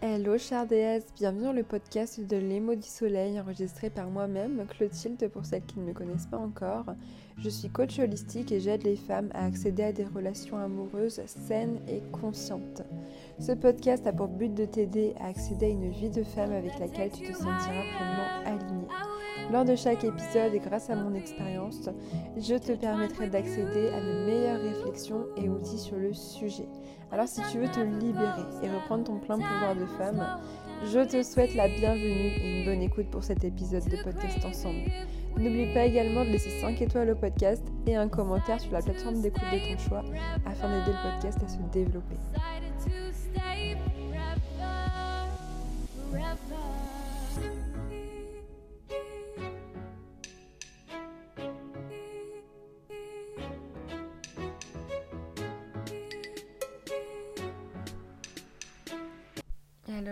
Hello chère déesse, bienvenue dans le podcast de Les du Soleil enregistré par moi-même, Clotilde pour celles qui ne me connaissent pas encore. Je suis coach holistique et j'aide les femmes à accéder à des relations amoureuses saines et conscientes. Ce podcast a pour but de t'aider à accéder à une vie de femme avec laquelle tu te sentiras pleinement alignée. Lors de chaque épisode et grâce à mon expérience, je te permettrai d'accéder à mes meilleures réflexions et outils sur le sujet. Alors si tu veux te libérer et reprendre ton plein pouvoir de femme, je te souhaite la bienvenue et une bonne écoute pour cet épisode de podcast ensemble. N'oublie pas également de laisser 5 étoiles au podcast et un commentaire sur la plateforme d'écoute de ton choix afin d'aider le podcast à se développer.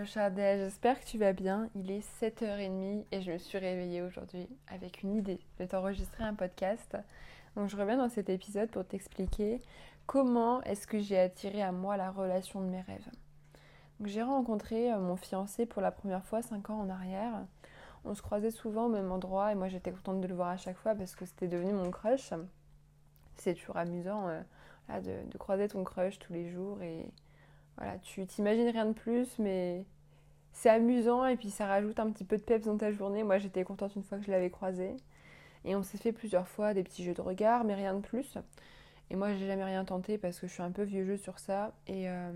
Chardel, j'espère que tu vas bien. Il est 7h30 et je me suis réveillée aujourd'hui avec une idée de t'enregistrer un podcast. Donc je reviens dans cet épisode pour t'expliquer comment est-ce que j'ai attiré à moi la relation de mes rêves. J'ai rencontré euh, mon fiancé pour la première fois 5 ans en arrière. On se croisait souvent au même endroit et moi j'étais contente de le voir à chaque fois parce que c'était devenu mon crush. C'est toujours amusant euh, de, de croiser ton crush tous les jours et voilà, tu t'imagines rien de plus, mais c'est amusant et puis ça rajoute un petit peu de peps dans ta journée. Moi, j'étais contente une fois que je l'avais croisé. Et on s'est fait plusieurs fois des petits jeux de regard, mais rien de plus. Et moi, j'ai jamais rien tenté parce que je suis un peu vieux jeu sur ça. Et euh,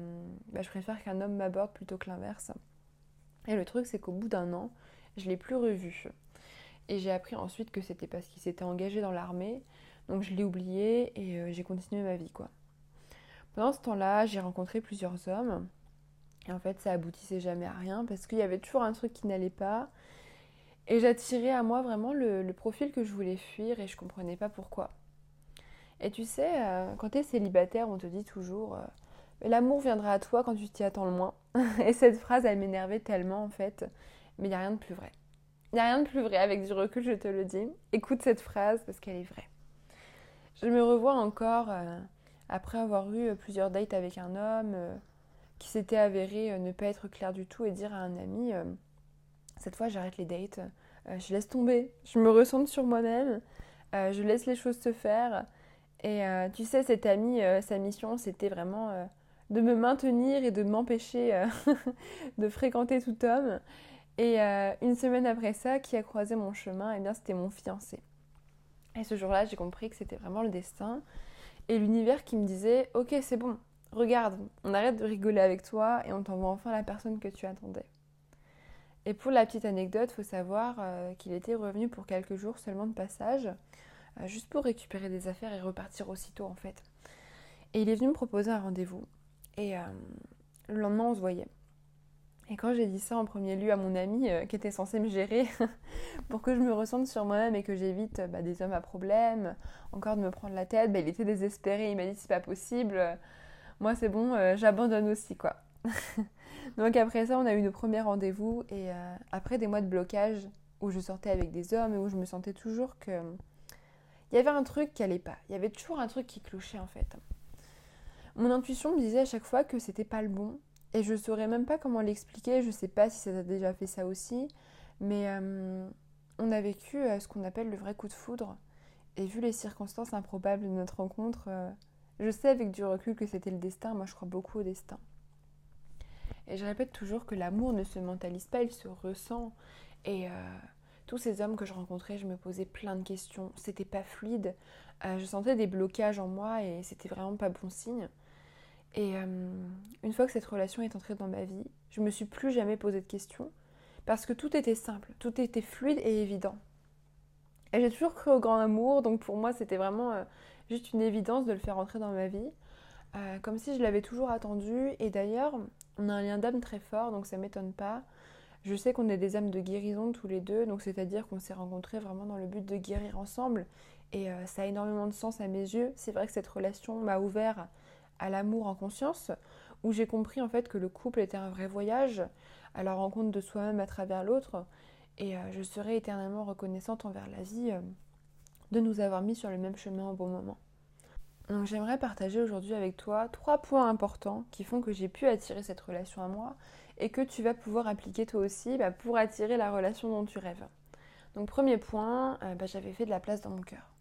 bah, je préfère qu'un homme m'aborde plutôt que l'inverse. Et le truc, c'est qu'au bout d'un an, je l'ai plus revu. Et j'ai appris ensuite que c'était parce qu'il s'était engagé dans l'armée. Donc je l'ai oublié et euh, j'ai continué ma vie, quoi. Pendant ce temps-là, j'ai rencontré plusieurs hommes. Et en fait, ça aboutissait jamais à rien parce qu'il y avait toujours un truc qui n'allait pas. Et j'attirais à moi vraiment le, profil que je voulais fuir et je comprenais pas pourquoi. Et tu sais, euh, quand tu es célibataire, on te dit toujours euh, l'amour viendra à toi quand tu t'y attends le moins. et cette phrase, elle m'énervait tellement en fait. Mais il n'y a rien de plus vrai. Il n'y a rien de plus vrai avec du recul, je te le dis. Écoute cette phrase parce qu'elle est vraie. Je me revois encore. Euh, après avoir eu euh, plusieurs dates avec un homme qui s'était avéré euh, ne pas être clair du tout et dire à un ami cette fois j'arrête les dates, je laisse tomber, je me ressens sur moi-même, je laisse les choses se faire. Et tu sais, cet ami, sa mission, c'était vraiment de me maintenir et de m'empêcher de fréquenter tout homme. Et une semaine après ça, qui a croisé mon chemin, eh bien c'était mon fiancé. Et ce jour-là, j'ai compris que c'était vraiment le destin et l'univers qui me disait Ok, c'est bon, regarde, on arrête de rigoler avec toi et on t'envoie enfin la personne que tu attendais. Et pour la petite anecdote, faut savoir euh, qu'il était revenu pour quelques jours seulement de passage, euh, juste pour récupérer des affaires et repartir aussitôt en fait. Et il est venu me proposer un rendez-vous. Et euh, le lendemain, on se voyait. Et quand j'ai dit ça en premier lieu à mon ami qui était censé me gérer pour que je me ressente sur moi-même et que j'évite bah, des hommes à problème, encore de me prendre la tête, bah, il était désespéré, il m'a dit c'est pas possible, moi c'est bon, euh, j'abandonne aussi quoi. Donc après ça, on a eu nos premiers rendez-vous et après des mois de blocage où je sortais avec des hommes et où je me sentais toujours que il y avait un truc qui allait pas, il y avait toujours un truc qui clochait en fait. Mon intuition me disait à chaque fois que c'était pas le bon et je saurais même pas comment l'expliquer, je sais pas si ça t'a déjà fait ça aussi, mais euh, on a vécu euh, ce qu'on appelle le vrai coup de foudre. Et vu les circonstances improbables de notre rencontre, euh, je sais avec du recul que c'était le destin, moi je crois beaucoup au destin. Et je répète toujours que l'amour ne se mentalise pas, il se ressent. Et tous ces hommes que je rencontrais, je me posais plein de questions. C'était pas fluide. je sentais des blocages en moi et c'était vraiment pas bon signe. Et euh, une fois que cette relation est entrée dans ma vie, je me suis plus jamais posé de questions parce que tout était simple, tout était fluide et évident. J'ai toujours cru au grand amour, donc pour moi c'était vraiment euh, juste une évidence de le faire entrer dans ma vie, euh, comme si je l'avais toujours attendu. Et d'ailleurs, on a un lien d'âme très fort, donc ça m'étonne pas. Je sais qu'on est des âmes de guérison tous les deux, donc c'est-à-dire qu'on s'est rencontrés vraiment dans le but de guérir ensemble. Et ça a énormément de sens à mes yeux. C'est vrai que cette relation m'a ouvert à l'amour en conscience, où j'ai compris en fait que le couple était un vrai voyage à la rencontre de soi-même à travers l'autre, et euh, je serai éternellement reconnaissante envers la vie euh, de nous avoir mis sur le même chemin au bon moment. Donc j'aimerais partager aujourd'hui avec toi trois points importants qui font que j'ai pu attirer cette relation à moi et que tu vas pouvoir appliquer toi aussi bah, pour attirer la relation dont tu rêves. Donc premier point, euh, bah, j'avais fait de la place dans mon cœur,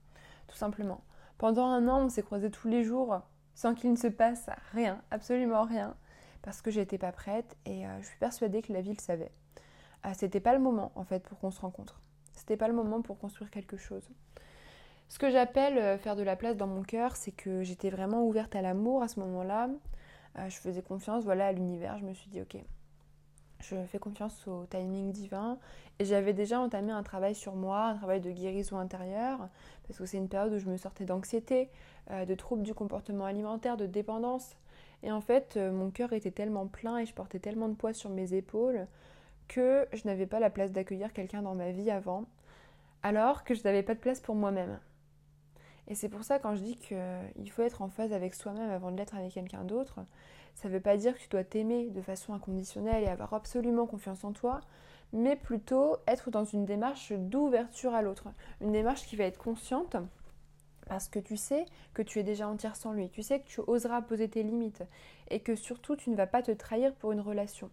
tout simplement. Pendant un an, on s'est croisés tous les jours sans qu'il ne se passe rien, absolument rien, parce que j'étais pas prête et je suis persuadée que la vie le savait. Euh, c'était pas le moment en fait pour qu'on se rencontre. C'était pas le moment pour construire quelque chose. Ce que j'appelle euh, faire de la place dans mon cœur, c'est que j'étais vraiment ouverte à l'amour à ce moment-là. Euh, je faisais confiance voilà, à l'univers. Je me suis dit, ok, je fais confiance au timing divin. Et j'avais déjà entamé un travail sur moi, un travail de guérison intérieure, parce que c'est une période où je me sortais d'anxiété, euh, de troubles du comportement alimentaire, de dépendance. Et en fait, mon cœur était tellement plein et je portais tellement de poids sur mes épaules que je n'avais pas la place d'accueillir quelqu'un dans ma vie avant, alors que je n'avais pas de place pour moi-même. Et c'est pour ça quand je dis qu'il faut être en phase avec soi-même avant de l'être avec quelqu'un d'autre, ça ne veut pas dire que tu dois t'aimer de façon inconditionnelle et avoir absolument confiance en toi, mais plutôt être dans une démarche d'ouverture à l'autre, une démarche qui va être consciente parce que tu sais que tu es déjà entière sans lui, tu sais que tu oseras poser tes limites et que surtout tu ne vas pas te trahir pour une relation.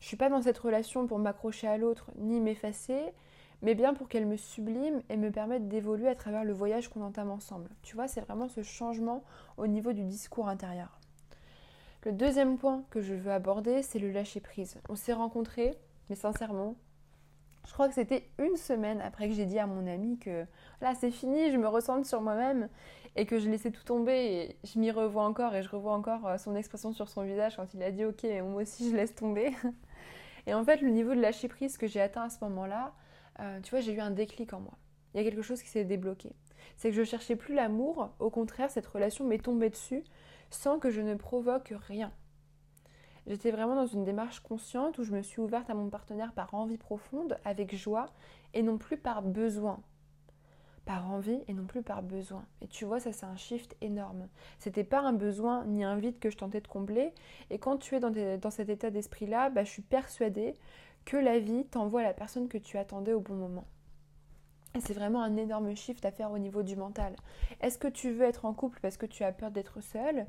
Je suis pas dans cette relation pour m'accrocher à l'autre ni m'effacer, mais bien pour qu'elle me sublime et me permette d'évoluer à travers le voyage qu'on entame ensemble. Tu vois, c'est vraiment ce changement au niveau du discours intérieur. Le deuxième point que je veux aborder, c'est le lâcher prise. On s'est rencontrés, mais sincèrement, je crois que c'était une semaine après que j'ai dit à mon ami que là c'est fini, je me ressens sur moi-même et que je laissais tout tomber et je m'y revois encore et je revois encore euh, son expression sur son visage quand il a dit ok moi aussi je laisse tomber. Et en fait le niveau de lâcher prise que j'ai atteint à ce moment-là, euh, tu vois, j'ai eu un déclic en moi. Il y a quelque chose qui s'est débloqué. C'est que je cherchais plus l'amour, au contraire, cette relation m'est tombée dessus sans que je ne provoque rien. J'étais vraiment dans une démarche consciente où je me suis ouverte à mon partenaire par envie profonde, avec joie, et non plus par besoin. Par envie et non plus par besoin. Et tu vois, ça c'est un shift énorme. C'était pas un besoin ni un vide que je tentais de combler. Et quand tu es dans, cet état d'esprit-là, bah, je suis persuadée que la vie t'envoie la personne que tu attendais au bon moment. Et c'est vraiment un énorme shift à faire au niveau du mental. Est-ce que tu veux être en couple parce que tu as peur d'être seule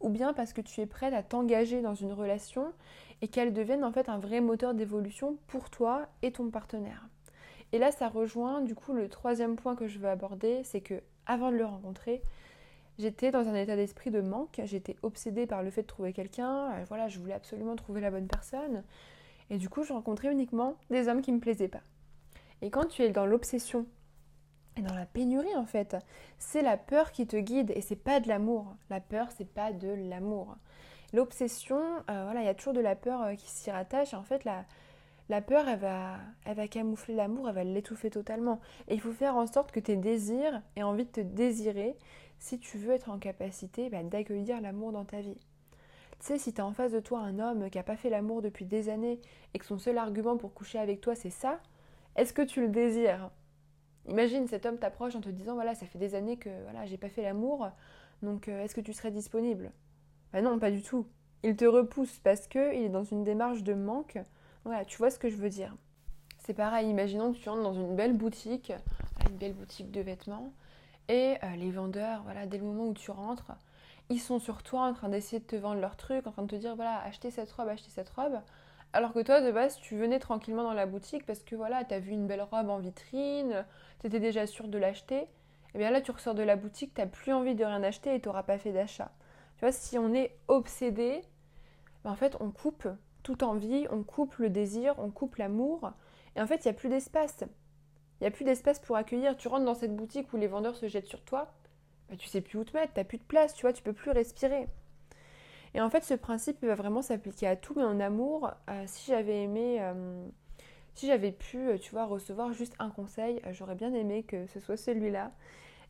ou bien parce que tu es prête à t'engager dans une relation et qu'elle devienne en fait un vrai moteur d'évolution pour toi et ton partenaire? Et là, ça rejoint du coup le troisième point que je veux aborder, c'est que avant de le rencontrer, j'étais dans un état d'esprit de manque, j'étais obsédée par le fait de trouver quelqu'un, euh, voilà, je voulais absolument trouver la bonne personne. Et du coup, je rencontrais uniquement des hommes qui me plaisaient pas. Et quand tu es dans l'obsession et dans la pénurie en fait, c'est la peur qui te guide et c'est pas de l'amour. La peur, c'est pas de l'amour. L'obsession, euh, voilà, il y a toujours de la peur euh, qui s'y rattache. En fait, la, la peur, elle va, camoufler l'amour, elle va l'étouffer totalement. Et il faut faire en sorte que tes désirs aient envie de te désirer si tu veux être en capacité bah, d'accueillir l'amour dans ta vie. Tu sais, si tu en face de toi un homme qui n'a pas fait l'amour depuis des années et que son seul argument pour coucher avec toi c'est ça, est-ce que tu le désires? Imagine cet homme t'approche en te disant voilà, ça fait des années que voilà, j'ai pas fait l'amour, donc euh, est-ce que tu serais disponible? Bah non, pas du tout. Il te repousse parce que il est dans une démarche de manque. Voilà, tu vois ce que je veux dire. C'est pareil, imaginons que tu entres dans une belle boutique, une belle boutique de vêtements, et euh, les vendeurs, voilà, dès le moment où tu rentres, ils sont sur toi en train d'essayer de te vendre leur truc, en train de te dire voilà, achetez cette robe, achetez cette robe. Alors que toi, de base, tu venais tranquillement dans la boutique parce que voilà, t'as vu une belle robe en vitrine, t'étais déjà sûr de l'acheter. Et eh bien là, tu ressors de la boutique, t'as plus envie de rien acheter et t'auras pas fait d'achat. Tu vois, si on est obsédé, ben en fait, on coupe toute envie, on coupe le désir, on coupe l'amour. Et en fait, il n'y a plus d'espace. Il n'y a plus d'espace pour accueillir. Tu rentres dans cette boutique où les vendeurs se jettent sur toi bah, tu sais plus où te mettre, tu n'as plus de place, tu vois, tu peux plus respirer. Et en fait, ce principe va vraiment s'appliquer à tout, mais en amour, euh, si j'avais aimé, euh, si j'avais pu, euh, tu vois, recevoir juste un conseil, j'aurais bien aimé que ce soit celui-là.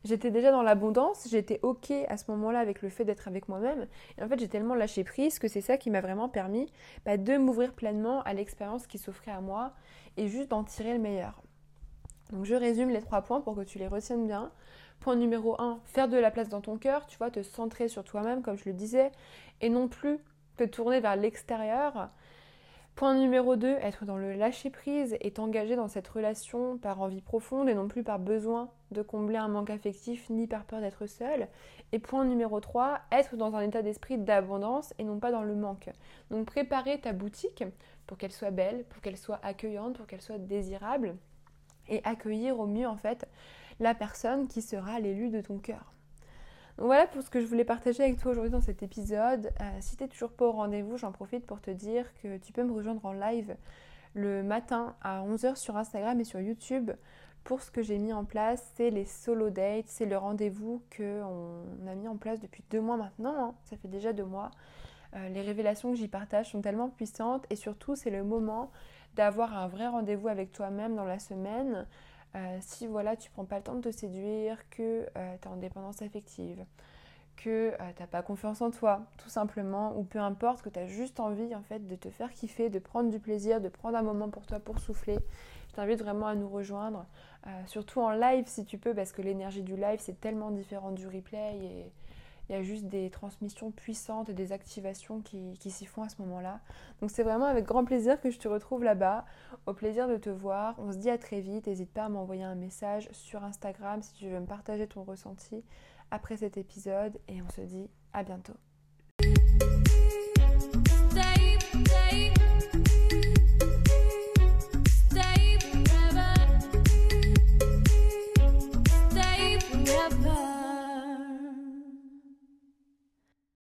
J'étais déjà dans l'abondance, j'étais ok à ce moment-là avec le fait d'être avec moi-même. Et en fait, j'ai tellement lâché prise que c'est ça qui m'a vraiment permis bah, de m'ouvrir pleinement à l'expérience qui s'offrait à moi et juste d'en tirer le meilleur. Donc je résume les trois points pour que tu les retiennes bien. Point numéro 1, faire de la place dans ton cœur, tu vois, te centrer sur toi-même, comme je le disais, et non plus te tourner vers l'extérieur. Point numéro 2, être dans le lâcher-prise et t'engager dans cette relation par envie profonde et non plus par besoin de combler un manque affectif ni par peur d'être seul. Et point numéro 3, être dans un état d'esprit d'abondance et non pas dans le manque. Donc préparer ta boutique pour qu'elle soit belle, pour qu'elle soit accueillante, pour qu'elle soit désirable et accueillir au mieux en fait la personne qui sera l'élu de ton cœur. Voilà pour ce que je voulais partager avec toi aujourd'hui dans cet épisode. Euh, si tu n'es toujours pas au rendez-vous, j'en profite pour te dire que tu peux me rejoindre en live le matin à 11h sur Instagram et sur YouTube. Pour ce que j'ai mis en place, c'est les solo dates, c'est le rendez-vous qu'on a mis en place depuis deux mois maintenant, hein. ça fait déjà deux mois. Euh, les révélations que j'y partage sont tellement puissantes et surtout c'est le moment d'avoir un vrai rendez-vous avec toi-même dans la semaine, euh, si voilà, tu prends pas le temps de te séduire, que euh, tu es en dépendance affective, que euh, tu n'as pas confiance en toi, tout simplement, ou peu importe, que tu as juste envie en fait de te faire kiffer, de prendre du plaisir, de prendre un moment pour toi pour souffler, je t'invite vraiment à nous rejoindre, surtout en live si tu peux, parce que l'énergie du live c'est tellement différent du replay et il y a juste des transmissions puissantes et des activations qui, s'y font à ce moment-là. Donc c'est vraiment avec grand plaisir que je te retrouve là-bas. Au plaisir de te voir. On se dit à très vite. N'hésite pas à m'envoyer un message sur Instagram si tu veux me partager ton ressenti après cet épisode. Et on se dit à bientôt.